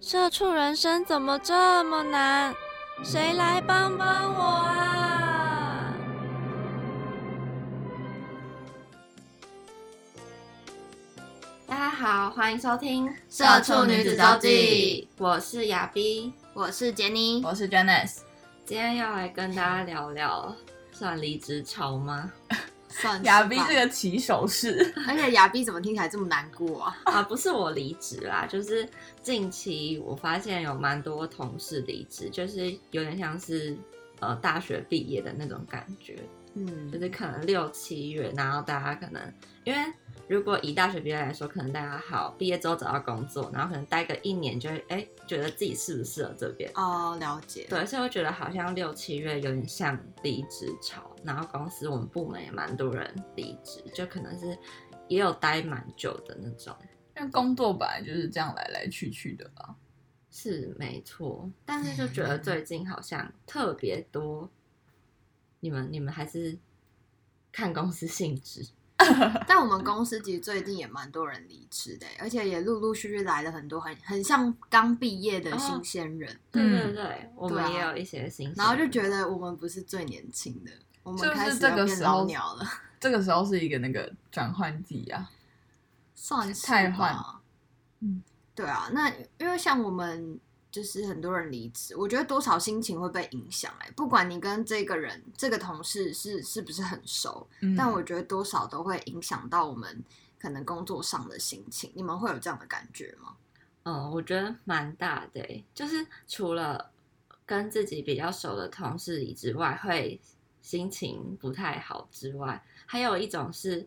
社畜人生怎么这么难？谁来帮帮我啊！大家好，欢迎收听《社畜女子周记》，我是亚逼，我是杰妮，我是 Janice。今天要来跟大家聊聊，算离职潮吗？算亚逼这个起手式，而且亚逼怎么听起来这么难过啊？啊，不是我离职啦，就是近期我发现有蛮多同事离职，就是有点像是呃大学毕业的那种感觉，嗯，就是可能六七月，然后大家可能因为如果以大学毕业来说，可能大家好毕业之后找到工作，然后可能待个一年就会哎觉得自己适不适合这边，哦，了解。对，所以我觉得好像六七月有点像离职潮，然后公司我们部门也蛮多人离职，就可能是也有待蛮久的那种。因为工作本来就是这样来来去去的吧。是没错，但是就觉得最近好像特别多。你们你们还是看公司性质，但我们公司其实最近也蛮多人离职的，而且也陆陆续续来了很多很很像刚毕业的新鲜人，对嗯对对，我们也有一些新然后就觉。得我们不是最年轻的，我们开始要变这个时候老鸟了，这个时候是一个那个转换季啊，算是太换。吧。嗯，对啊，那因为像我们就是很多人离职，我觉得多少心情会被影响哎、不管你跟这个人、这个同事是是不是很熟，嗯但我觉得多少都会影响到我们可能工作上的心情。你们会有这样的感觉吗？嗯，我觉得蛮大的欸，就是除了跟自己比较熟的同事离之外，会心情不太好之外，还有一种是，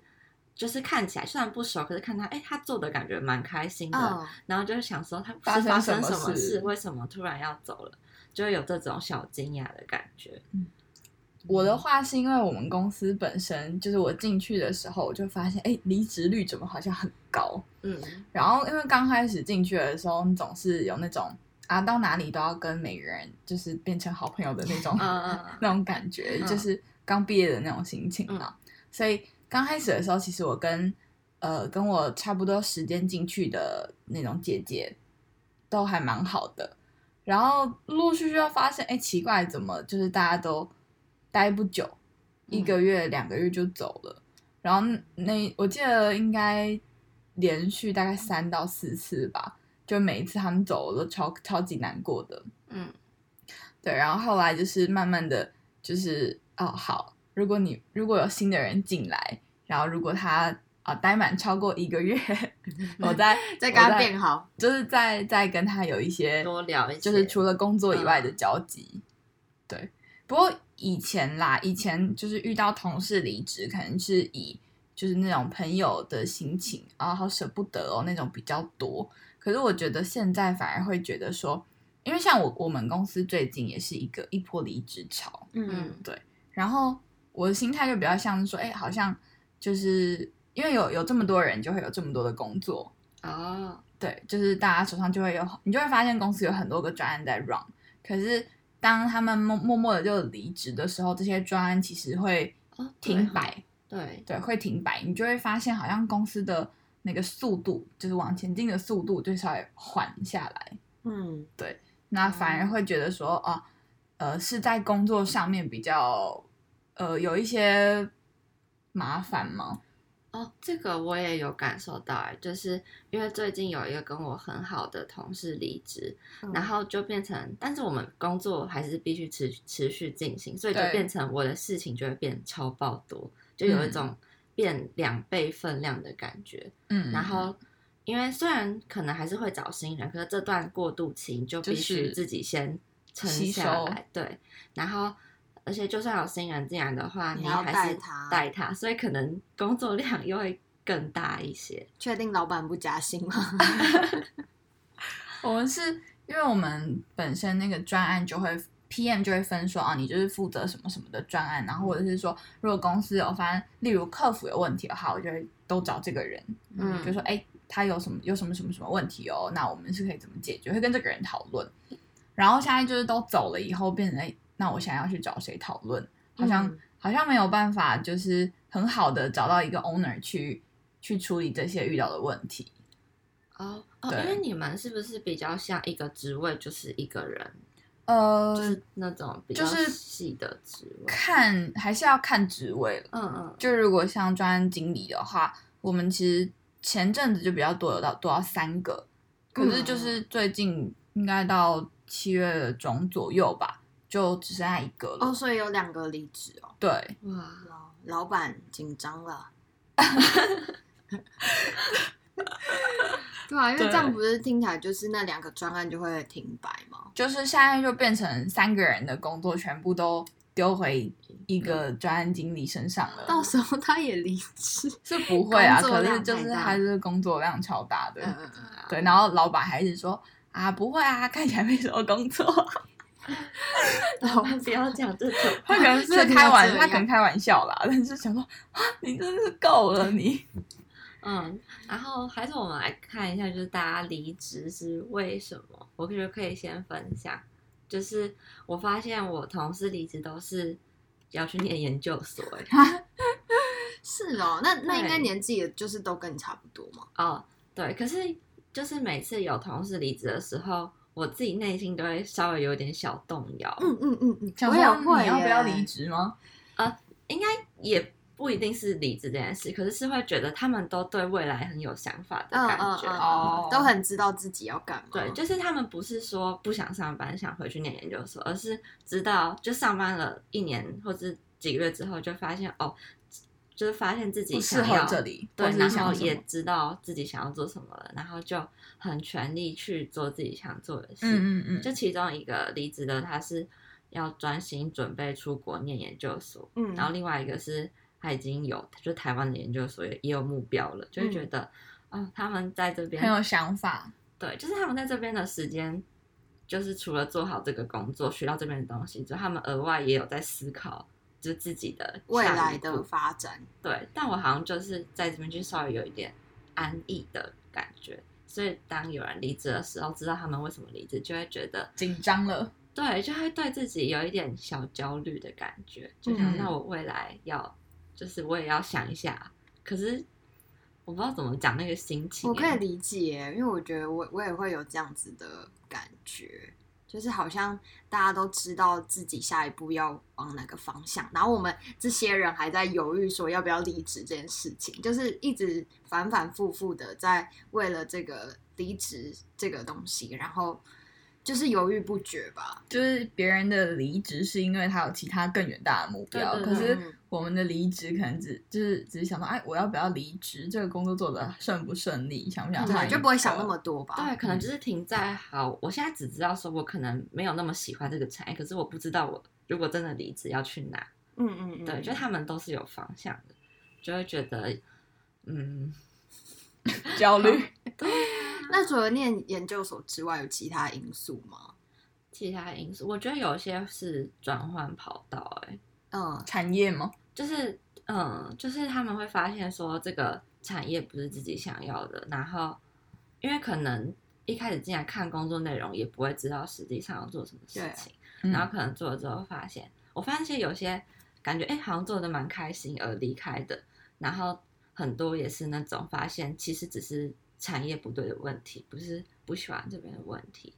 就是看起来虽然不熟，可是看他，哎、他做的感觉蛮开心的，嗯，然后就是想说他发生什么事为什么突然要走了，就会有这种小惊讶的感觉。我的话是因为我们公司本身就是我进去的时候，我就发现，哎，离职率怎么好像很高？嗯，然后因为刚开始进去的时候，你总是有那种啊，到哪里都要跟每个人就是变成好朋友的那种 那种感觉，嗯。就是刚毕业的那种心情啊。所以刚开始的时候，其实我跟呃跟我差不多时间进去的那种姐姐都还蛮好的，然后陆陆续续要发现，哎，奇怪，怎么就是大家都待不久，一个月、两个月就走了。然后那我记得应该连续大概三到四次吧，就每一次他们走，我都超超级难过的。嗯对，然后后来就是慢慢的就是哦好，如果你如果有新的人进来，然后如果他啊、待满超过一个月，我 再再跟他我变好，就是再再跟他有一些多聊一些就是除了工作以外的嗯交集。对，不过以前啦，以前就是遇到同事离职，可能是以就是那种朋友的心情啊，好舍不得哦那种比较多。可是我觉得现在反而会觉得说，因为像我我们公司最近也是一个一波离职潮，嗯，对然后我的心态就比较像是说，哎，好像就是因为有有这么多人，就会有这么多的工作，哦，对，就是大家手上就会有，你就会发现公司有很多个专案在 run，可是当他们默默默的就离职的时候，这些专案其实会停摆，对，对，会停摆，你就会发现好像公司的那个速度，就是往前进的速度就稍微缓下来，嗯，对那反而会觉得说，啊，呃，是在工作上面比较，呃，有一些麻烦吗？哦，这个我也有感受到，哎，就是因为最近有一个跟我很好的同事离职，嗯然后就变成，但是我们工作还是必须持持续进行，所以就变成我的事情就会变超爆多，就有一嗯种变两倍分量的感觉。嗯，然后，因为虽然可能还是会找新人，可是这段过渡期你就必须自己先撑下来，对，然后。而且就算有新人进来的话，你还是带他带他，所以可能工作量又会更大一些。确定老板不加薪吗？我们是因为我们本身那个专案就会 PM 就会分说啊，你就是负责什么什么的专案，然后或者是说，如果公司有发现，例如客服有问题的话，我就会都找这个人，嗯就说哎，他有什么有什么什么什么问题哦，那我们是可以怎么解决，会跟这个人讨论。然后现在就是都走了以后，变成哎，那我想要去找谁讨论？好像、嗯好像没有办法，就是很好的找到一个 owner 去去处理这些遇到的问题。哦哦，因为你们是不是比较像一个职位就是一个人，呃，就是那种比较就是细的职位？看还是要看职位了。嗯嗯，就如果像专案经理的话，我们其实前阵子就比较多，有到多到三个，可是就是最近应该到七月中左右吧，就只剩下一个了。哦，所以有两个离职哦。对，哇，老老板紧张了。对啊，因为对这样不是听起来就是那两个专案就会停摆吗？就是现在就变成三个人的工作全部都丢回一个专案经理身上了。到时候他也离职。是不会啊，可是就是他就是工作量超大的，嗯嗯嗯。对，然后老板还一直说啊不会啊，看起来没什么工作，不要讲这种他可能是开玩，笑他可能开玩笑啦，但是想说啊，你真是够了你。嗯，然后还是我们来看一下，就是大家离职是为什么？我觉得可以先分享，就是我发现我同事离职都是要去念研究所、欸，是哦，那那应该年纪也就是都跟你差不多嘛。哦，对，可是就是每次有同事离职的时候，我自己内心都会稍微有点小动摇，嗯嗯嗯嗯，我也会你要不要耶离？职吗？呃应该也不一定是离职这件事，可是是会觉得他们都对未来很有想法的嗯感觉。嗯嗯，哦都很知道自己要干嘛。对，就是他们不是说不想上班，想回去念研究所，而是知道就上班了一年或者几个月之后，就发现哦，就是发现自己不适合这里，对，然后也知道自己想要做什么了，然后就很全力去做自己想做的事。嗯嗯嗯，就其中一个离职的，他是要专心准备出国念研究所，嗯然后另外一个是他已经有，就台湾的研究所也也有目标了，就会觉得，哦，他们在这边很有想法。对，就是他们在这边的时间，就是除了做好这个工作，学到这边的东西之后，他们额外也有在思考，就自己的未来的发展。对，但我好像就是在这边就稍微有一点安逸的感觉，所以当有人离职的时候，知道他们为什么离职，就会觉得紧张了，对，就会对自己有一点小焦虑的感觉，就想、嗯那我未来要，就是我也要想一下，可是我不知道怎么讲那个心情欸，我可以理解，因为我觉得我我也会有这样子的感觉，就是好像大家都知道自己下一步要往哪个方向，然后我们这些人还在犹豫说要不要离职这件事情，就是一直反反复复的在为了这个离职这个东西，然后就是犹豫不决吧。就是别人的离职是因为他有其他更远大的目标，对对对可是我们的离职可能只就是只是想到，哎，我要不要离职？这个工作做的顺不顺利？想不想就不会想那么多吧。对，可能就是停在好，我现在只知道说我可能没有那么喜欢这个产业，可是我不知道我如果真的离职要去哪。嗯嗯嗯，对，就他们都是有方向的，就会觉得，嗯，焦虑。那除了念研究所之外，有其他因素吗？其他因素，我觉得有些是转换跑道、欸，嗯产业吗？就是嗯，就是他们会发现说这个产业不是自己想要的，然后因为可能一开始进来看工作内容，也不会知道实际上要做什么事情，嗯然后可能做了之后发现，我发现有些感觉哎、好像做的蛮开心而离开的，然后很多也是那种发现其实只是产业不对的问题，不是不喜欢这边的问题，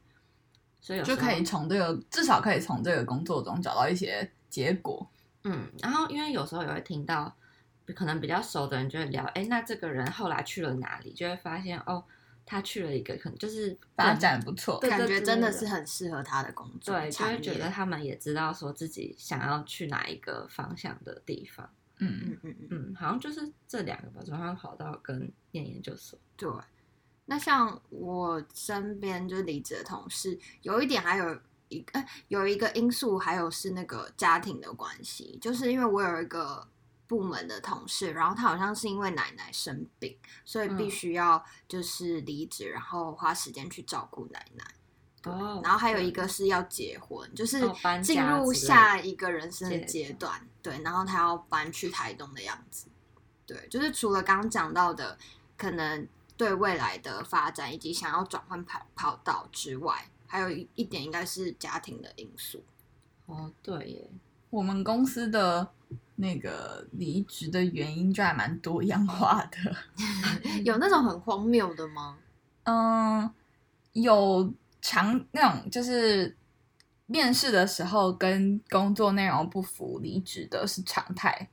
所以就可以从这个至少可以从这个工作中找到一些结果。嗯，然后因为有时候也会听到，可能比较熟的人就会聊，哎，那这个人后来去了哪里？就会发现哦，他去了一个可能就是发展不错，感觉真的是很适合他的工作，对，就会觉得他们也知道说自己想要去哪一个方向的地方。嗯，嗯嗯嗯，嗯，好像就是这两个吧，转换跑道跟念研究所。对。那像我身边就是离职的同事，有一点还有一个、呃有一个因素，还有是那个家庭的关系，就是因为我有一个部门的同事，然后他好像是因为奶奶生病，所以必嗯须要就是离职，然后花时间去照顾奶奶。哦，然后还有一个是要结婚，就是进入下一个人生的阶阶段。对，然后他要搬去台东的样子。对，就是除了刚刚讲到的，可能对未来的发展以及想要转换跑跑道之外，还有一一点应该是家庭的因素。哦，对耶，我们公司的那个离职的原因就还蛮多样化的。有那种很荒谬的吗？嗯，有常那种就是面试的时候跟工作内容不符离职的是常态。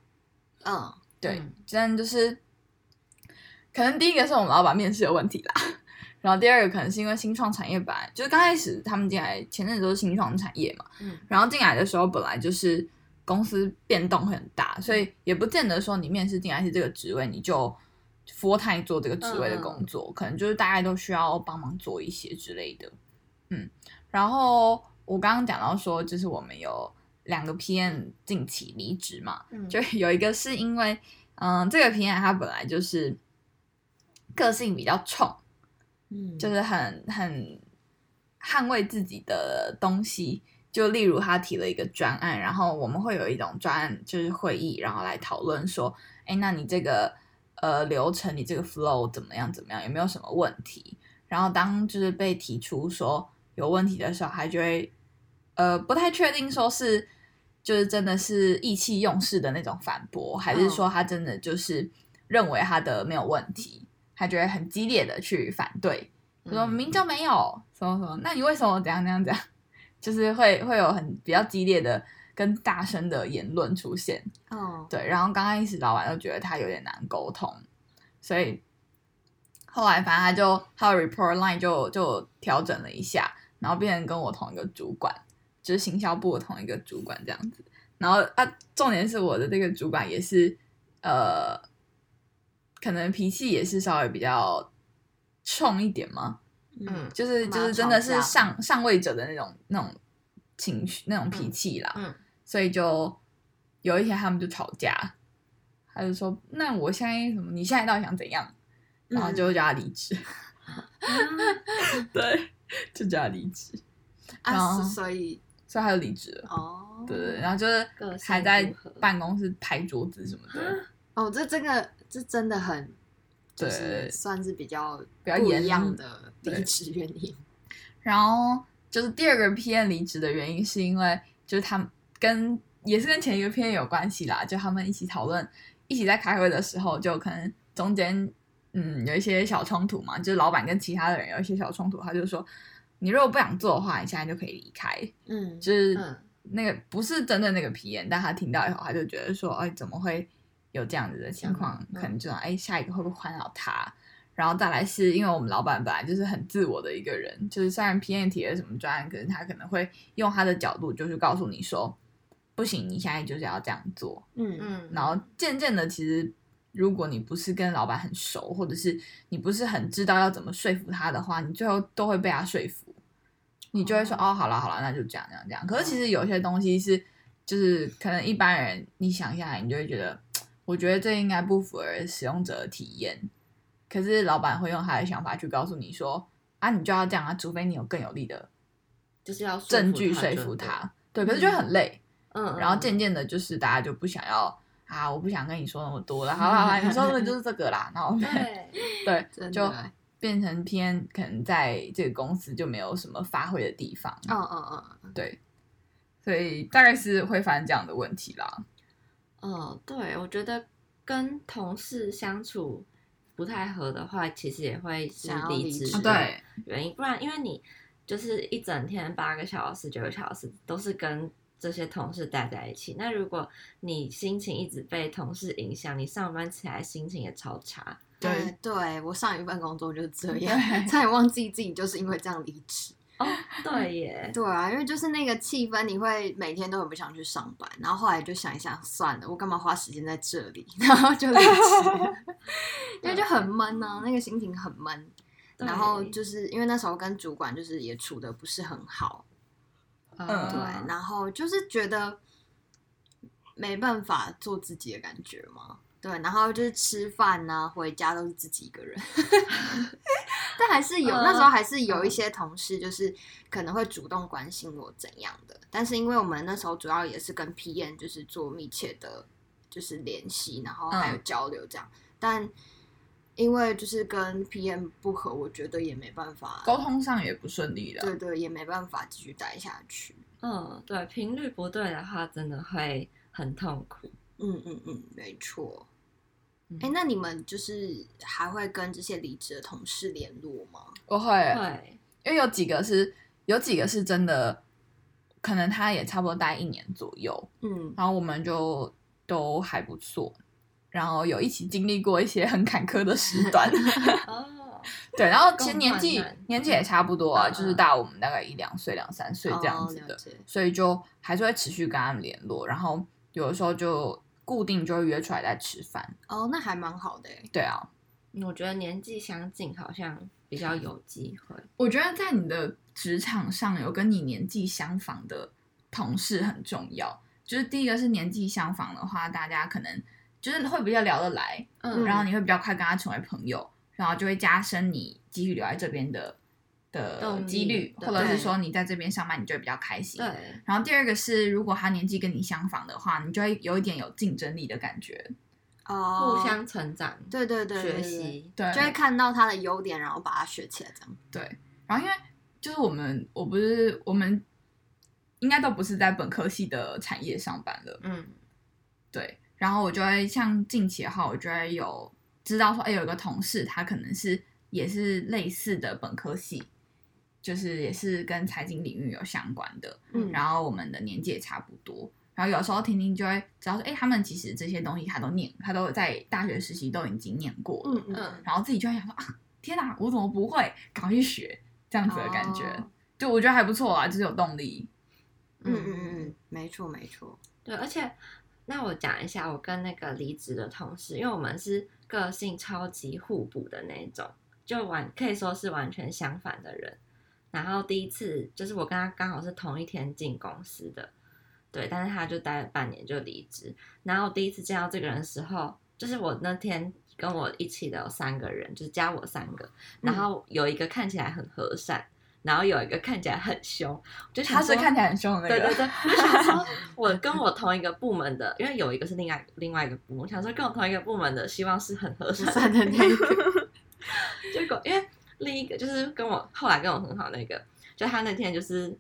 嗯，对嗯，真的就是可能第一个是我们老板面试有问题啦，然后第二个可能是因为新创产业本来就是刚开始他们进来前阵子都是新创产业嘛，嗯然后进来的时候本来就是公司变动会很大，所以也不见得说你面试进来是这个职位你就 full time 做这个职位的工作，可能就是大概都需要帮忙做一些之类的。嗯，然后我刚刚讲到说，就是我们有两个 PM 近期离职嘛，嗯就有一个是因为，嗯，这个 PM 他本来就是个性比较冲，嗯就是很很捍卫自己的东西。就例如他提了一个专案，然后我们会有一种专案就是会议，然后来讨论说，哎，那你这个呃流程，你这个 flow 怎么样怎么样，有没有什么问题？然后当就是被提出说有问题的时候，他就会呃不太确定说是就是真的是意气用事的那种反驳，还是说他真的就是认为他的没有问题，他就会很激烈的去反对，就说明就没有什么什么，那你为什么怎样怎样怎样？就是会会有很比较激烈的跟大声的言论出现，哦，对，然后刚开始老板就觉得他有点难沟通，所以后来反正他就他的 report line 就就调整了一下，然后变成跟我同一个主管，就是行销部的同一个主管这样子。然后啊，重点是我的这个主管也是呃，可能脾气也是稍微比较冲一点嘛，嗯就是就是真的是上上位者的那种那种情绪那种脾气啦，嗯所以就有一天他们就吵架，他就说：“那我现在什么？你现在到底想怎样？”然后就叫他离职，对，就叫他离职，然啊，后所以所以他就离职了。哦，对对，对然后就是还在办公室拍桌子什么的，哦，这这个这真的很，就是算是比较比较严不一样的离职原因。然后就是第二个 PM 离职的原因，是因为就是他们跟也是跟前一个 PM 有关系啦，就他们一起讨论，一起在开会的时候，就可能中间嗯有一些小冲突嘛，就是老板跟其他的人有一些小冲突，他就说你如果不想做的话，你现在就可以离开，嗯，就是嗯那个不是真的那个 PM，但他听到以后，他就觉得说，哎，怎么会有这样子的情况？嗯可能就哎，下一个会不会换到他？然后再来是因为我们老板本来就是很自我的一个人，就是虽然 P N 提了什么专案，可是他可能会用他的角度，就是告诉你说，不行，你现在就是要这样做。嗯嗯，然后渐渐的，其实如果你不是跟老板很熟，或者是你不是很知道要怎么说服他的话，你最后都会被他说服。你就会说哦，好了好了，那就这样这样这样。可是其实有些东西是，就是可能一般人你想下来，你就会觉得，我觉得这应该不符合使用者的体验。可是老板会用他的想法去告诉你说，啊，你就要这样啊，除非你有更有力的就是要证据说服他。对，可是就很累。嗯，然后嗯渐渐的，就是大家就不想要啊，我不想跟你说那么多了，好了好了，你说的就是这个啦，然后对，对，就变成偏可能在这个公司就没有什么发挥的地方，嗯嗯嗯，对，所以大概是会发生这样的问题啦。嗯，对，我觉得跟同事相处不太合的话，其实也会是想要离离职职的原因，不然因为你就是一整天八个小时、九个小时都是跟这些同事待在一起，那如果你心情一直被同事影响，你上班起来心情也超差。对哎对我上一份工作就是这样，差点忘记自己就是因为这样离职。哦，对耶，对啊，因为就是那个气氛，你会每天都很不想去上班，然后后来就想一想，算了，我干嘛花时间在这里，然后就离职，因为就很闷呢、那个心情很闷。然后就是因为那时候跟主管就是也处的不是很好，嗯。对，然后就是觉得没办法做自己的感觉嘛。对，然后就是吃饭呢、回家都是自己一个人。但还是有，嗯那时候还是有一些同事，就是可能会主动关心我怎样的。但是因为我们那时候主要也是跟 PM 就是做密切的，就是联系，然后还有嗯交流这样。但因为就是跟 PM 不合，我觉得也没办法沟通上也不顺利了。对对，也没办法继续待下去。嗯，对，频率不对的话，真的会很痛苦。嗯嗯嗯，没错。嗯哎、那你们就是还会跟这些离职的同事联络吗？我会，会，因为有几个是有几个是真的，可能他也差不多待一年左右，嗯，然后我们就都还不错，然后有一起经历过一些很坎坷的时段。哦，对，然后其实年纪年纪也差不多啊，嗯就是大我们大概一两岁、两三岁这样子的，哦所以就还是会持续跟他们联络，然后有的时候就固定就会约出来再吃饭。哦，那还蛮好的哎。对啊，我觉得年纪相近好像比较有机会。我觉得在你的职场上有跟你年纪相仿的同事很重要。就是第一个是年纪相仿的话，大家可能就是会比较聊得来，嗯然后你会比较快跟他成为朋友，然后就会加深你继续留在这边的的几率，或者是说你在这边上班，你就会比较开心。对，然后第二个是，如果他年纪跟你相仿的话，你就会有一点有竞争力的感觉。哦，互相成长，对对对对学习。对，就会看到他的优点，然后把它学起来，这样。对，然后因为就是我们，我不是我们应该都不是在本科系的产业上班的，嗯，对。然后我就会像近期的话，我就会有知道说，哎，有一个同事他可能是也是类似的本科系，就是也是跟财经领域有相关的，嗯然后我们的年纪也差不多。然后有时候婷婷就会知道说，哎，他们其实这些东西他都念，他都在大学实习都已经念过了，嗯嗯，嗯然后自己就会想说啊，天哪，我怎么不会？赶快去学，这样子的感觉，哦就我觉得还不错啊，就是有动力。嗯嗯嗯嗯，没错没错。对，而且那我讲一下，我跟那个离职的同事，因为我们是个性超级互补的那种，就完可以说是完全相反的人。然后第一次就是我跟他刚好是同一天进公司的，对，但是他就待了半年就离职。然后第一次见到这个人的时候，就是我那天跟我一起的有三个人，就是加我三个，然后有一个看起来很和善，然后有一个看起来很凶，我就想说他是看起来很凶的那个，对对对，我想说，我跟我同一个部门的，因为有一个是另外另外一个部门，我想说跟我同一个部门的，希望是很和善算的那个，结果因为另一个就是跟我后来跟我很好那个，就他那天就是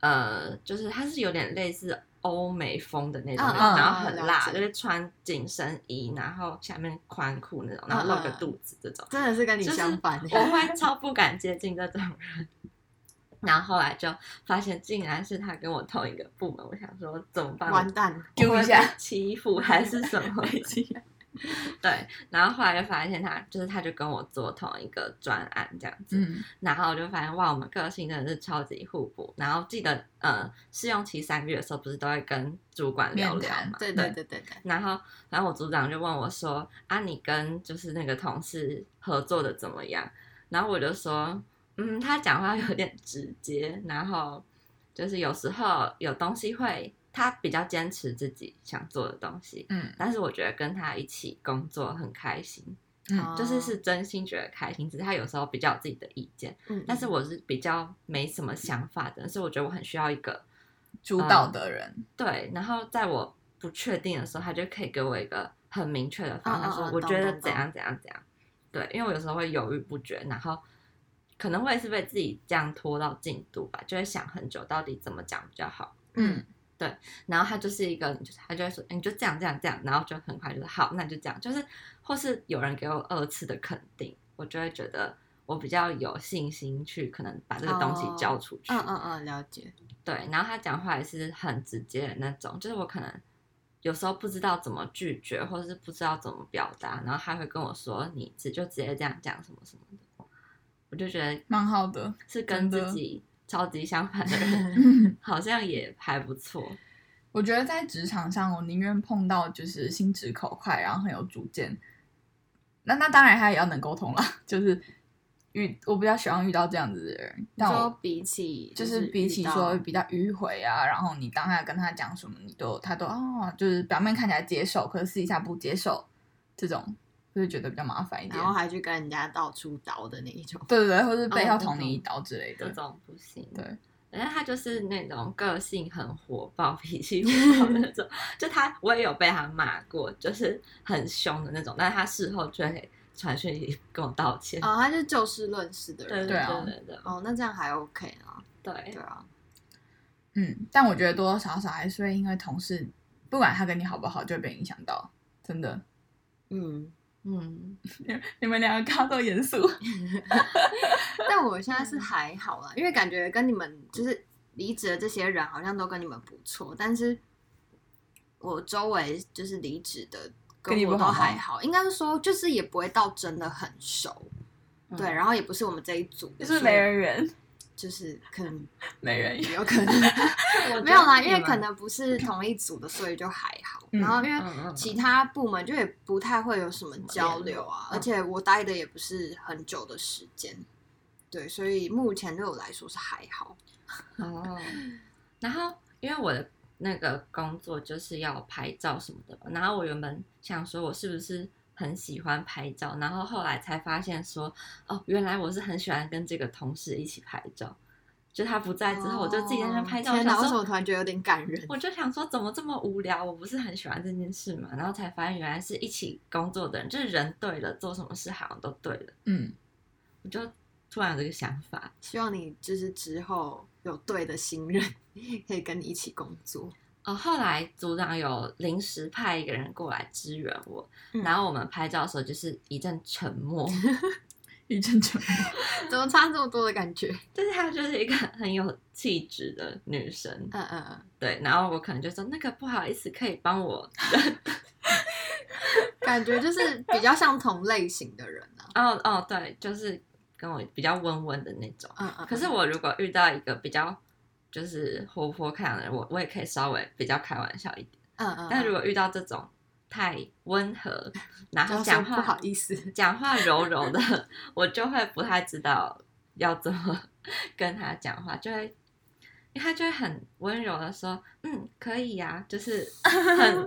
呃，就是他是有点类似欧美风的那种，嗯嗯然后很辣，就是穿紧身衣，然后下面宽裤那种，然后露个肚子这种。真的是跟你相反。我会超不敢接近这种人。然后后来就发现，竟然是他跟我同一个部门，我想说怎么办？完蛋，我会丢一下欺负还是什么？对，然后后来就发现他就是他就跟我做同一个专案这样子，嗯，然后我就发现哇，我们个性真的是超级互补。然后记得呃试用期三个月的时候，不是都会跟主管聊聊嘛？对对对对对，然后，然后我组长就问我说：“啊，你跟就是那个同事合作的怎么样？”然后我就说：“嗯，他讲话有点直接，然后就是有时候有东西会，他比较坚持自己想做的东西，嗯但是我觉得跟他一起工作很开心，嗯就是是真心觉得开心。只是他有时候比较有自己的意见，嗯，但是我是比较没什么想法的，所以我觉得我很需要一个主导的人，对，然后在我不确定的时候，他就可以给我一个很明确的方案，说我觉得怎样怎样怎样。对，因为我有时候会犹豫不决，然后可能会是被自己这样拖到进度吧，就会想很久，到底怎么讲比较好。嗯然后他就是一个，就是他就会说，你就这样这样这样，然后就很快就是好，那就这样，就是或是有人给我二次的肯定，我就会觉得我比较有信心去可能把这个东西哦交出去。嗯嗯嗯，了解。对，然后他讲话也是很直接的那种，就是我可能有时候不知道怎么拒绝，或者是不知道怎么表达，然后他会跟我说你直就直接这样讲什么什么的，我就觉得蛮好的。是跟自己超级相反的人，好像也还不错。我觉得在职场上，我宁愿碰到就是心直口快，然后很有主见。那那当然他也要能沟通啦，就是遇我比较喜欢遇到这样子的人。你但我比起就是比起说比较迂回啊，然后你当下跟他讲什么，你都他都哦，就是表面看起来接受，可是私底下不接受这种，就会觉得比较麻烦一点然。后还去跟人家到处刀的那一种。对对对，或是背后捅你一刀之类的。这种不行。对，反正他就是那种个性很火爆、脾气火爆的那种。就他，我也有被他骂过，就是很凶的那种，但是他事后就会传讯息跟我道歉。哦，他是就事论事的人。对啊对对对哦，那这样还 OK 啊。对对啊，嗯，但我觉得多多少少还是会因为同事，不管他跟你好不好，就会被影响到。真的，嗯，嗯，你们两个刚刚都严肃。但我现在是还好啦，因为感觉跟你们就是离职的这些人好像都跟你们不错，但是我周围就是离职的我都跟你不好吗？还好，应该是说就是也不会到真的很熟，对，嗯。然后也不是我们这一组的，就是没人缘，就是可能 没人缘。有可能没有啦，因为可能不是同一组的，所以就还好。嗯然后因为其他部门就也不太会有什么交流啊，嗯而且我待的也不是很久的时间，对，所以目前对我来说是还好。哦，然后因为我的那个工作就是要拍照什么的，然后我原本想说我是不是很喜欢拍照，然后后来才发现说，哦，原来我是很喜欢跟这个同事一起拍照，就他不在之后，我就自己在那拍照，哦天哪，我想说为什么突然觉得有点感人？我就想说，怎么这么无聊？我不是很喜欢这件事嘛，然后才发现原来是一起工作的人，就是人对了，做什么事好像都对了，嗯，我就突然有这个想法。希望你就是之后有对的新人可以跟你一起工作。哦，后来组长有临时派一个人过来支援我，嗯然后我们拍照的时候就是一阵沉默，一阵沉默。怎么差这么多的感觉？就是她就是一个很有气质的女生，嗯嗯嗯，对，然后我可能就说那个不好意思，可以帮我，感觉就是比较像同类型的人啊。哦哦，对，就是跟我比较温温的那种。嗯嗯，可是我如果遇到一个比较就是活泼开朗的人，我我也可以稍微比较开玩笑一点。嗯嗯，但如果遇到这种太温和，然 后讲话不好意思，讲话柔柔的，我就会不太知道要怎么 跟他讲话，就会，他就会很温柔的说，嗯，可以呀、就是很，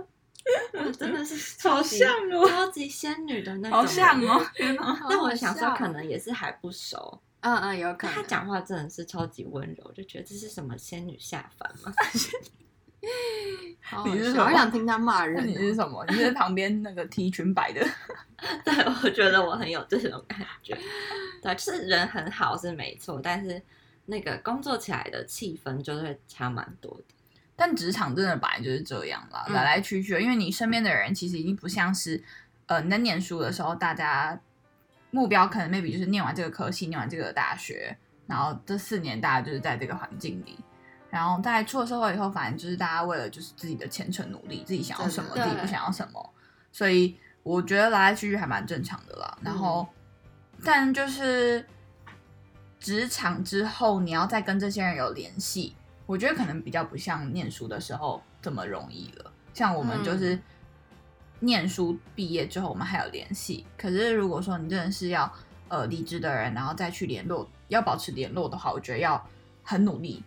哇真的是超好级像哦超级仙女的那种，好像哦，。天哪！但我想说，可能也是还不熟，嗯嗯，有可能。他讲话真的是超级温柔，就觉得这是什么仙女下凡吗？好好笑，你是什么我想听他骂那人你是哦。什么？你是旁边那个 T 裙摆的？对，我觉得我很有这种感觉。对，就是人很好是没错，但是那个工作起来的气氛就会差蛮多的。但职场真的本来就是这样啦，嗯来来去去，因为你身边的人其实已经不像是，呃，你在念书的时候，大家目标可能 maybe 就是念完这个科系，念完这个大学，然后这四年大家就是在这个环境里，然后在出了社会以后，反正就是大家为了就是自己的前程努力，自己想要什么，自己不想要什么，所以我觉得来来去去还蛮正常的啦。然后，但就是职场之后，你要再跟这些人有联系，我觉得可能比较不像念书的时候这么容易了。像我们就是念书毕业之后，我们还有联系。可是如果说你真的是要呃离职的人，然后再去联络，要保持联络的话，我觉得要很努力。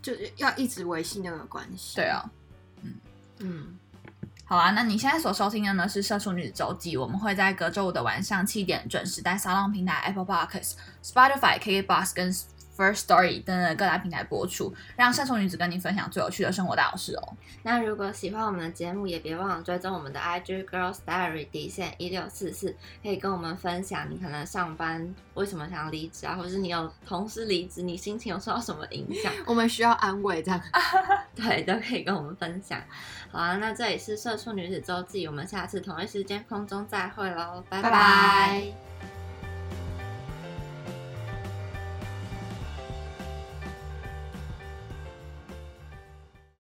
就是要一直维系那个关系。对，啊，嗯嗯，好啊，那你现在所收听的呢是《社畜女子周记》，我们会在隔周五的晚上七点准时在沙浪平台、Apple Podcasts、Spotify、KKBox 跟 First Story 等等各大平台播出，让社畜女子跟你分享最有趣的生活大小事哦。那如果喜欢我们的节目，也别忘了追踪我们的 IG Girls Diary 底线一六四四，可以跟我们分享你可能上班为什么想离职啊，或者是你有同事离职，你心情有受到什么影响，我们需要安慰，这样。对，都可以跟我们分享。好啊，那这里是社畜女子周记，我们下次同一时间空中再会喽，拜拜拜